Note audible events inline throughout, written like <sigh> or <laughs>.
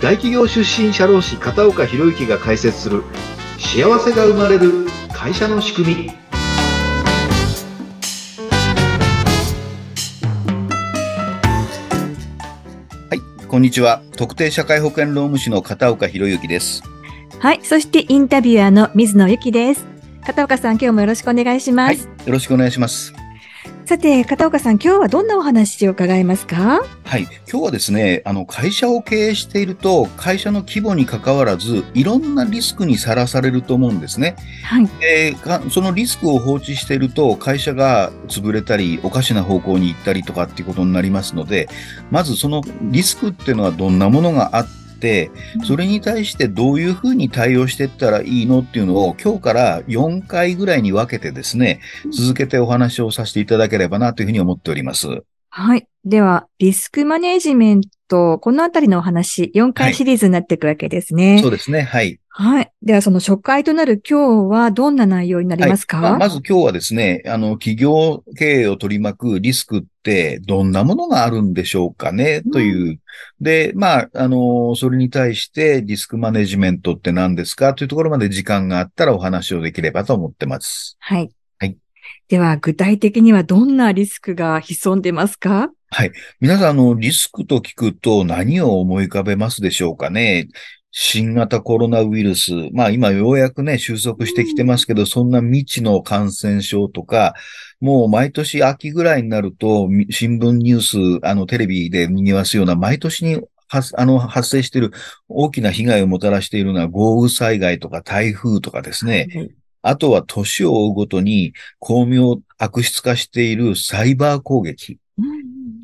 大企業出身社労士片岡博之が解説する幸せが生まれる会社の仕組みはい、こんにちは。特定社会保険労務士の片岡博之です。はい。そしてインタビュアーの水野由紀です。片岡さん、今日もよろしくお願いします。よろしくお願いします。さて、片岡さん、今日はどんなお話を伺いますか？はい、今日はですね、あの、会社を経営していると、会社の規模に関わらず、いろんなリスクにさらされると思うんですね。はい。でかそのリスクを放置していると、会社が潰れたり、おかしな方向に行ったりとかっていうことになりますので、まずそのリスクっていうのはどんなものがあって、それに対してどういうふうに対応していったらいいのっていうのを今日から4回ぐらいに分けてですね、続けてお話をさせていただければなというふうに思っております。はい。では、リスクマネジメント、このあたりのお話、4回シリーズになっていくわけですね。そうですね。はい。はい。では、その初回となる今日はどんな内容になりますか、はいまあまず今日はですね、あの、企業経営を取り巻くリスクってどんなものがあるんでしょうかね、という。で、まあ、あの、それに対してリスクマネジメントって何ですか？というところまで時間があったらお話をできればと思ってます。はい。はい。では、具体的にはどんなリスクが潜んでますか？皆さん、あの、リスクと聞くと何を思い浮かべますでしょうかね？新型コロナウイルス。まあ今ようやくね、収束してきてますけど、そんな未知の感染症とか、もう毎年秋ぐらいになると、み新聞ニュース、あのテレビで見ますような、毎年に発あの発生している大きな被害をもたらしているのは豪雨災害とか台風とかですね。はいあとは年を追うごとに巧妙悪質化しているサイバー攻撃。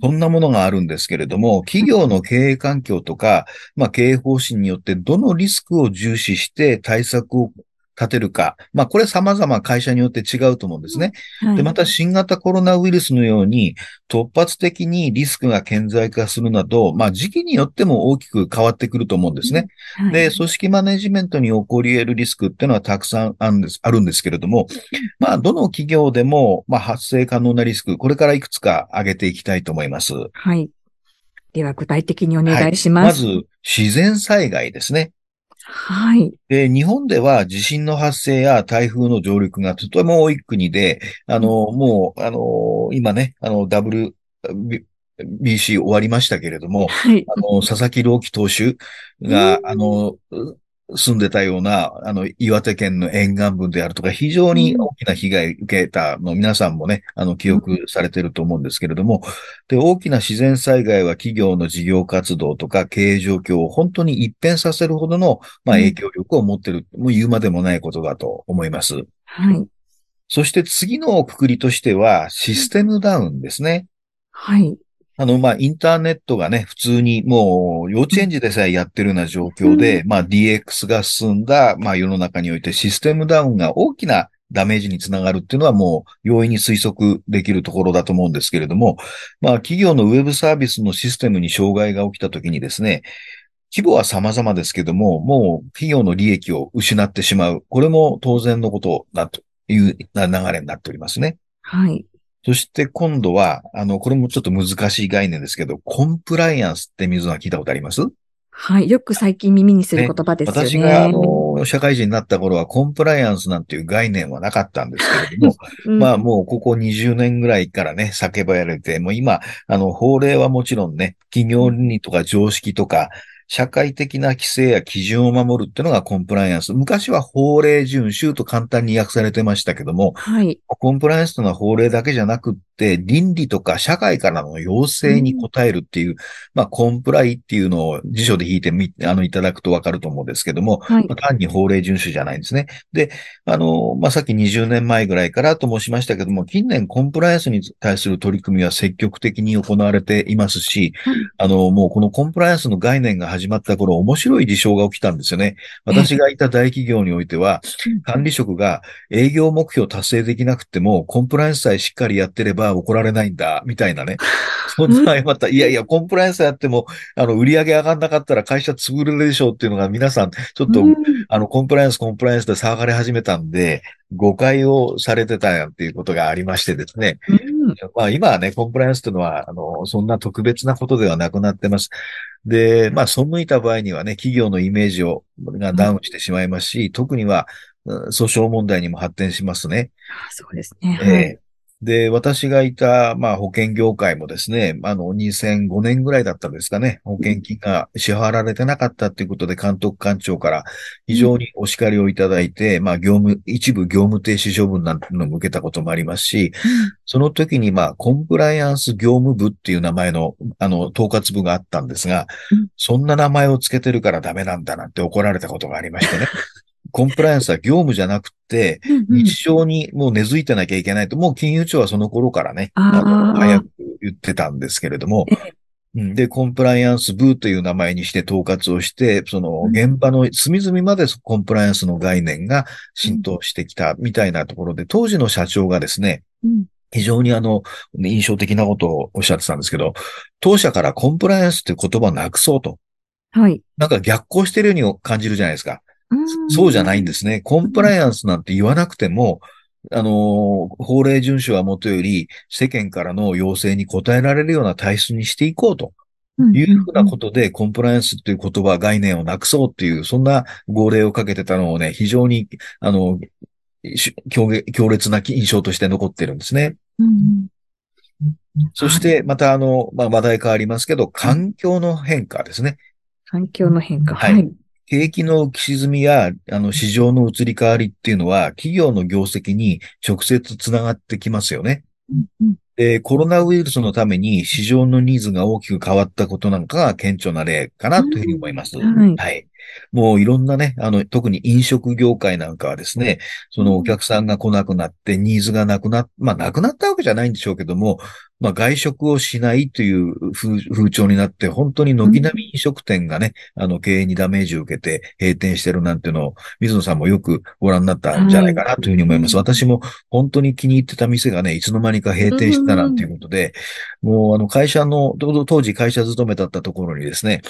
そんなものがあるんですけれども、企業の経営環境とか、まあ経営方針によってどのリスクを重視して対策を立てるか。まあこれ様々会社によって違うと思うんですね。はいで、また新型コロナウイルスのように突発的にリスクが顕在化するなど、まあ時期によっても大きく変わってくると思うんですね。はいで、組織マネジメントに起こり得るリスクっていうのはたくさんあるんですあるんですけれども、まあ、どの企業でも、まあ、発生可能なリスク、これからいくつか挙げていきたいと思います。はい。では、具体的にお願いします。まず、自然災害ですね。はい。で、日本では地震の発生や台風の上陸がとても多い国で、あの、もう、あの、今ね、あの、WBC 終わりましたけれども、はい。あの、佐々木朗希投手が、あの、住んでたような、あの、岩手県の沿岸部であるとか、非常に大きな被害を受けたの、皆さんもね、あの、記憶されてると思うんですけれども、で、大きな自然災害は企業の事業活動とか経営状況を本当に一変させるほどの、まあ、うん影響力を持ってる、もう言うまでもないことだと思います。はい。そして次のくくりとしては、システムダウンですね。はい。あの、まあ、インターネットがね、普通にもう幼稚園児でさえやってるような状況で、まあ、DX が進んだ、まあ、世の中においてシステムダウンが大きなダメージにつながるっていうのはもう容易に推測できるところだと思うんですけれども、まあ、企業のウェブサービスのシステムに障害が起きたときにですね、規模は様々ですけども、もう企業の利益を失ってしまう。これも当然のことだという流れになっておりますね。はい。そして今度は、あの、これもちょっと難しい概念ですけど、コンプライアンスって水野は聞いたことあります？はい。よく最近耳にする言葉ですよね。私が、あの、社会人になった頃はコンプライアンスなんていう概念はなかったんですけれども、<laughs> うんまあもうここ20年ぐらいからね、叫ばれて、もう今、あの、法令はもちろんね、企業倫理とか常識とか、社会的な規制や基準を守るっていうのがコンプライアンス。昔は法令遵守と簡単に訳されてましたけども、はい。コンプライアンスというのは法令だけじゃなくって、倫理とか社会からの要請に応えるっていう、まあ、コンプライっていうのを辞書で引いてみ、あの、いただくとわかると思うんですけども、はいまあ単に法令遵守じゃないんですね。で、あの、まあ、さっき20年前ぐらいからと申しましたけども、近年コンプライアンスに対する取り組みは積極的に行われていますし、はいあの、もうこのコンプライアンスの概念が始まった頃、面白い事象が起きたんですよね。私がいた大企業においては、管理職が営業目標達成できなくても、コンプライアンスさえしっかりやってれば怒られないんだ、みたいなね。そんな、また、いやいや、コンプライアンスやっても、あの、売り上げ上がんなかったら会社潰れるでしょうっていうのが皆さん、ちょっと、うんあの、コンプライアンス、コンプライアンスで騒がれ始めたんで、誤解をされてたっていうことがありましてですね。うんまあ今はね、コンプライアンスというのは、あの、そんな特別なことではなくなってます。で、まあ、背いた場合にはね、企業のイメージを、がダウンしてしまいますし、特には、うん訴訟問題にも発展しますね。あそうですね。えはい。えで、私がいた、まあ、保険業界もですね、あの、2005年ぐらいだったんですかね、保険金が支払われてなかったということで、監督官庁から非常にお叱りをいただいて、まあ、業務、一部業務停止処分なんていうのも受けたこともありますし、その時に、まあ、コンプライアンス業務部っていう名前の、あの、統括部があったんですがうん、そんな名前をつけてるからダメなんだなんて怒られたことがありましてね。<laughs> コンプライアンスは業務じゃなくて、日常にもう根付いてなきゃいけないと、もう金融庁はその頃からね、早く言ってたんですけれども。で、コンプライアンス部という名前にして統括をして、そのうん。現場の隅々までコンプライアンスの概念が浸透してきたみたいなところで、当時の社長がですね、うん。非常にあの、印象的なことをおっしゃってたんですけど、当社からコンプライアンスっていう言葉をなくそうと。はい。なんか逆行してるように感じるじゃないですか。うんそうじゃないんですね。コンプライアンスなんて言わなくても、あの、法令遵守はもとより、世間からの要請に応えられるような体質にしていこうというふうなことで、コンプライアンスという言葉、概念をなくそうっていう、そんな号令をかけてたのをね、非常に、あの、し強烈強烈な印象として残ってるんですね。うんうんそして、またあの、まあ、話題変わりますけど、環境の変化ですね。環境の変化。ははいい。景気の浮き沈みや、あの、市場の移り変わりっていうのは、企業の業績に直接つながってきますよね。で、コロナウイルスのために市場のニーズが大きく変わったことなんかが顕著な例かなというふうに思います。うんはいはい。もういろんなね、あの、特に飲食業界なんかはですね、そのお客さんが来なくなってニーズがなくなっ、まあなくなったわけじゃないんでしょうけども、まあ外食をしないという風風潮になって、本当に軒並み飲食店がね、あの経営にダメージを受けて閉店してるなんていうのを、水野さんもよくご覧になったんじゃないかなというふうに思います。私も本当に気に入ってた店がね、いつの間にか閉店してたなんていうことで、もうあの会社の、当当時会社勤めだったところにですね、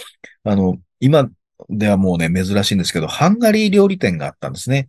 あの、今ではもうね、珍しいんですけど、ハンガリー料理店があったんですね。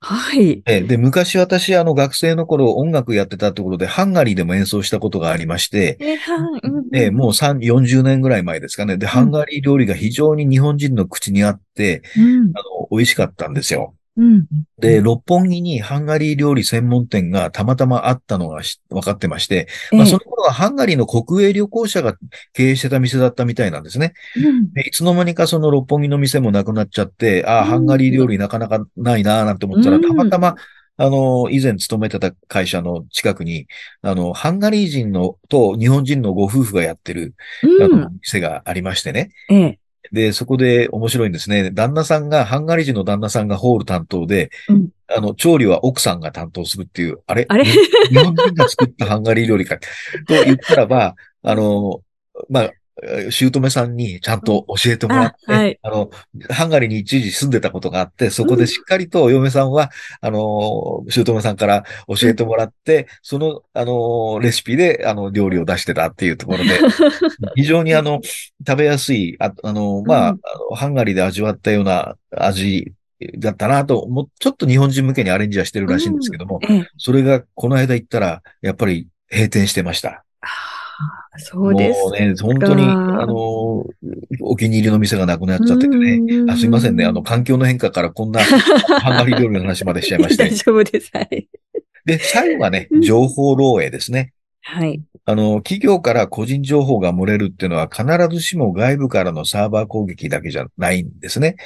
はい。えで、昔私、あの、学生の頃音楽やってたところで、ハンガリーでも演奏したことがありまして、えはいうんえもう3 40年ぐらい前ですかね。で、ハンガリー料理が非常に日本人の口にあって、うんあの、美味しかったんですよ。うん。で、六本木にハンガリー料理専門店がたまたまあったのがし分かってまして、まあ、ええその頃はハンガリーの国営旅行者が経営してた店だったみたいなんですね。うん。でいつの間にかその六本木の店もなくなっちゃって、ああ、うん。ハンガリー料理なかなかないなーなんて思ったら、うん。たまたま、あの、以前勤めてた会社の近くに、あの、ハンガリー人のと日本人のご夫婦がやってる、あの、うん店がありましてね。ええで、そこで面白いんですね。旦那さんが、ハンガリー人の旦那さんがホール担当で、うんあの、調理は奥さんが担当するっていう、あれ？あれ？日本人が作ったハンガリー料理か。と言ったらば、あの、まあ、えー姑さんにちゃんと教えてもらって、あはい。あの、ハンガリーに一時住んでたことがあって、そこでしっかりとお嫁さんは、あの、姑さんから教えてもらって、その、あの、レシピで、あの、料理を出してたっていうところで、<laughs> 非常にあの、食べやすい、ああの、まあ、うん。ハンガリーで味わったような味だったなと、もうちょっと日本人向けにアレンジはしてるらしいんですけども、ええ。それがこの間行ったら、やっぱり閉店してました。ああそうです。もうね、本当に、あの、お気に入りの店がなくなっちゃっててね。うんあすいませんね。あの、環境の変化からこんな <laughs> ハンガリー料理の話までしちゃいまし大て。丈夫です。はい。で、最後はねう、ん情報漏洩ですね。はい。あの、企業から個人情報が漏れるっていうのは必ずしも外部からのサーバー攻撃だけじゃないんですね。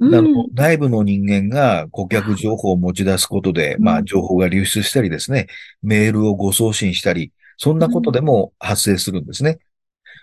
あのうん内部の人間が顧客情報を持ち出すことで、うんまあ、情報が流出したりですね、メールを誤送信したり、そんなことでも発生するんですね。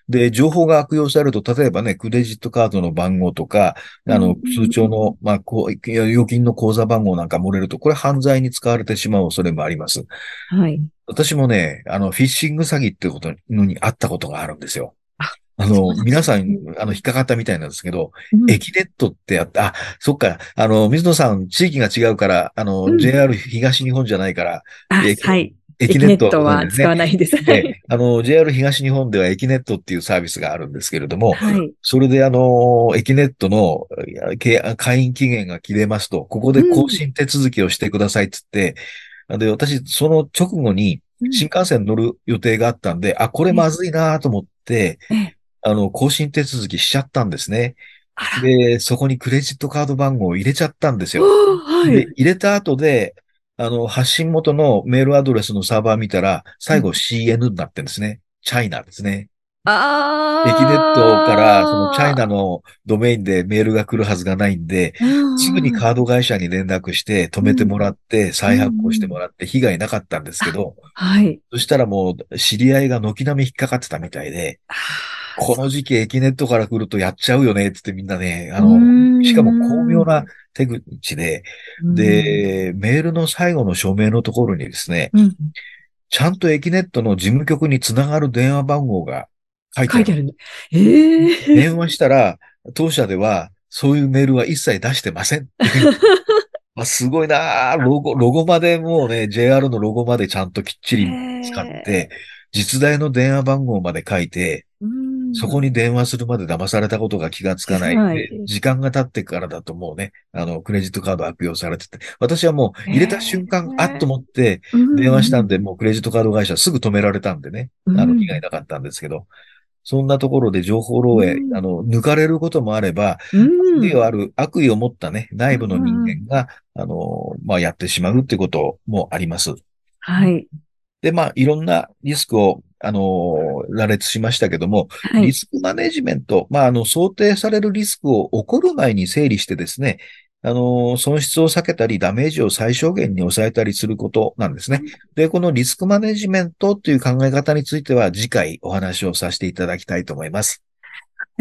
で、情報が悪用されると、例えばね、クレジットカードの番号とか、あのうん、通帳の、まあ、こう、預金の口座番号なんか漏れると、これ犯罪に使われてしまう恐れもあります。はい。私もね、あの、フィッシング詐欺っていうことのにあったことがあるんですよ。ああの、皆さん、あの、引っかかったみたいなんですけど、うんエキネットってやった、あ、そっか、あの、水野さん、地域が違うから、あの、うん JR 東日本じゃないから、はい。エエキネットは使わないです。はい。えあの、JR 東日本ではエキネットっていうサービスがあるんですけれども、はい。それであの、エキネットの会員期限が切れますと、ここで更新手続きをしてくださいって言って、で、私、その直後に新幹線乗る予定があったんで、あ、これまずいなと思って、ええあの、更新手続きしちゃったんですね。で、そこにクレジットカード番号を入れちゃったんですよ。はい。、で入れた後で、あの、発信元のメールアドレスのサーバー見たら、最後 CN になってるんですね。チャイナですね。ああ。エキネットから、そのチャイナのドメインでメールが来るはずがないんで、すぐにカード会社に連絡して止めてもらって、再発行してもらって被害なかったんですけど、はい。そしたらもう知り合いが軒並み引っかかってたみたいで、あこの時期エキネットから来るとやっちゃうよねってってみんなね、あうの、ん。しかも巧妙な手口で、ー、で、メールの最後の署名のところにですね、うん、ちゃんとエキネットの事務局につながる電話番号が書いてある。書いてあるね。ええ電話したら、当社ではそういうメールは一切出してませんっていう。<laughs> あすごいなぁ。ロゴ、ロゴまでもうね、JR のロゴまでちゃんときっちり使って、実在の電話番号まで書いて、うんそこに電話するまで騙されたことが気がつかない。はい。で時間が経ってからだともうね、あの、クレジットカード悪用されてて、私はもう入れた瞬間、あっと思って電話したんで、もうクレジットカード会社すぐ止められたんでね、あの、被害なかったんですけど、そんなところで情報漏洩、うん。あの、抜かれることもあれば、うん、悪意をある、悪意を持ったね、内部の人間が、あの、まあ、やってしまうってこともあります。はい。で、まあ、いろんなリスクを、あの、羅列しましたけども、はい。リスクマネジメント、まあ、あの、想定されるリスクを起こる前に整理してですね、あの、損失を避けたり、ダメージを最小限に抑えたりすることなんですね。で、このリスクマネジメントという考え方については、次回お話をさせていただきたいと思います。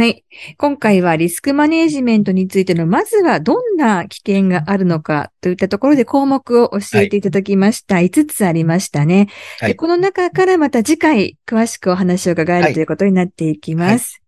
はい。今回はリスクマネジメントについての、まずはどんな危険があるのかといったところで項目を教えていただきました。5つありましたね。はいでこの中からまた次回詳しくお話を伺えはいるということになっていきます。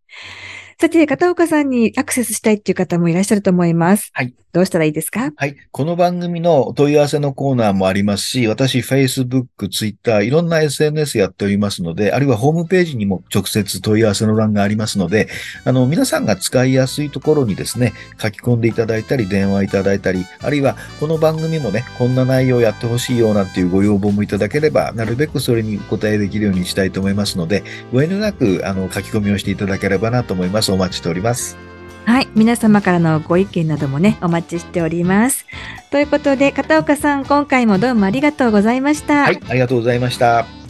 さて、片岡さんにアクセスしたいっていう方もいらっしゃると思います。はい。どうしたらいいですか？はい。この番組の問い合わせのコーナーもありますし、私、Facebook、Twitter、いろんな SNS やっておりますので、あるいはホームページにも直接問い合わせの欄がありますので、あの、皆さんが使いやすいところにですね、書き込んでいただいたり、電話いただいたり、あるいはこの番組もね、こんな内容やってほしいよなんていうご要望もいただければ、なるべくそれにお答えできるようにしたいと思いますので、ご遠慮なく、あの、書き込みをしていただければなと思います。お待ちしております。はい。皆様からのご意見などもね、お待ちしております。ということで、片岡さん、今回もどうもありがとうございました。はい。ありがとうございました。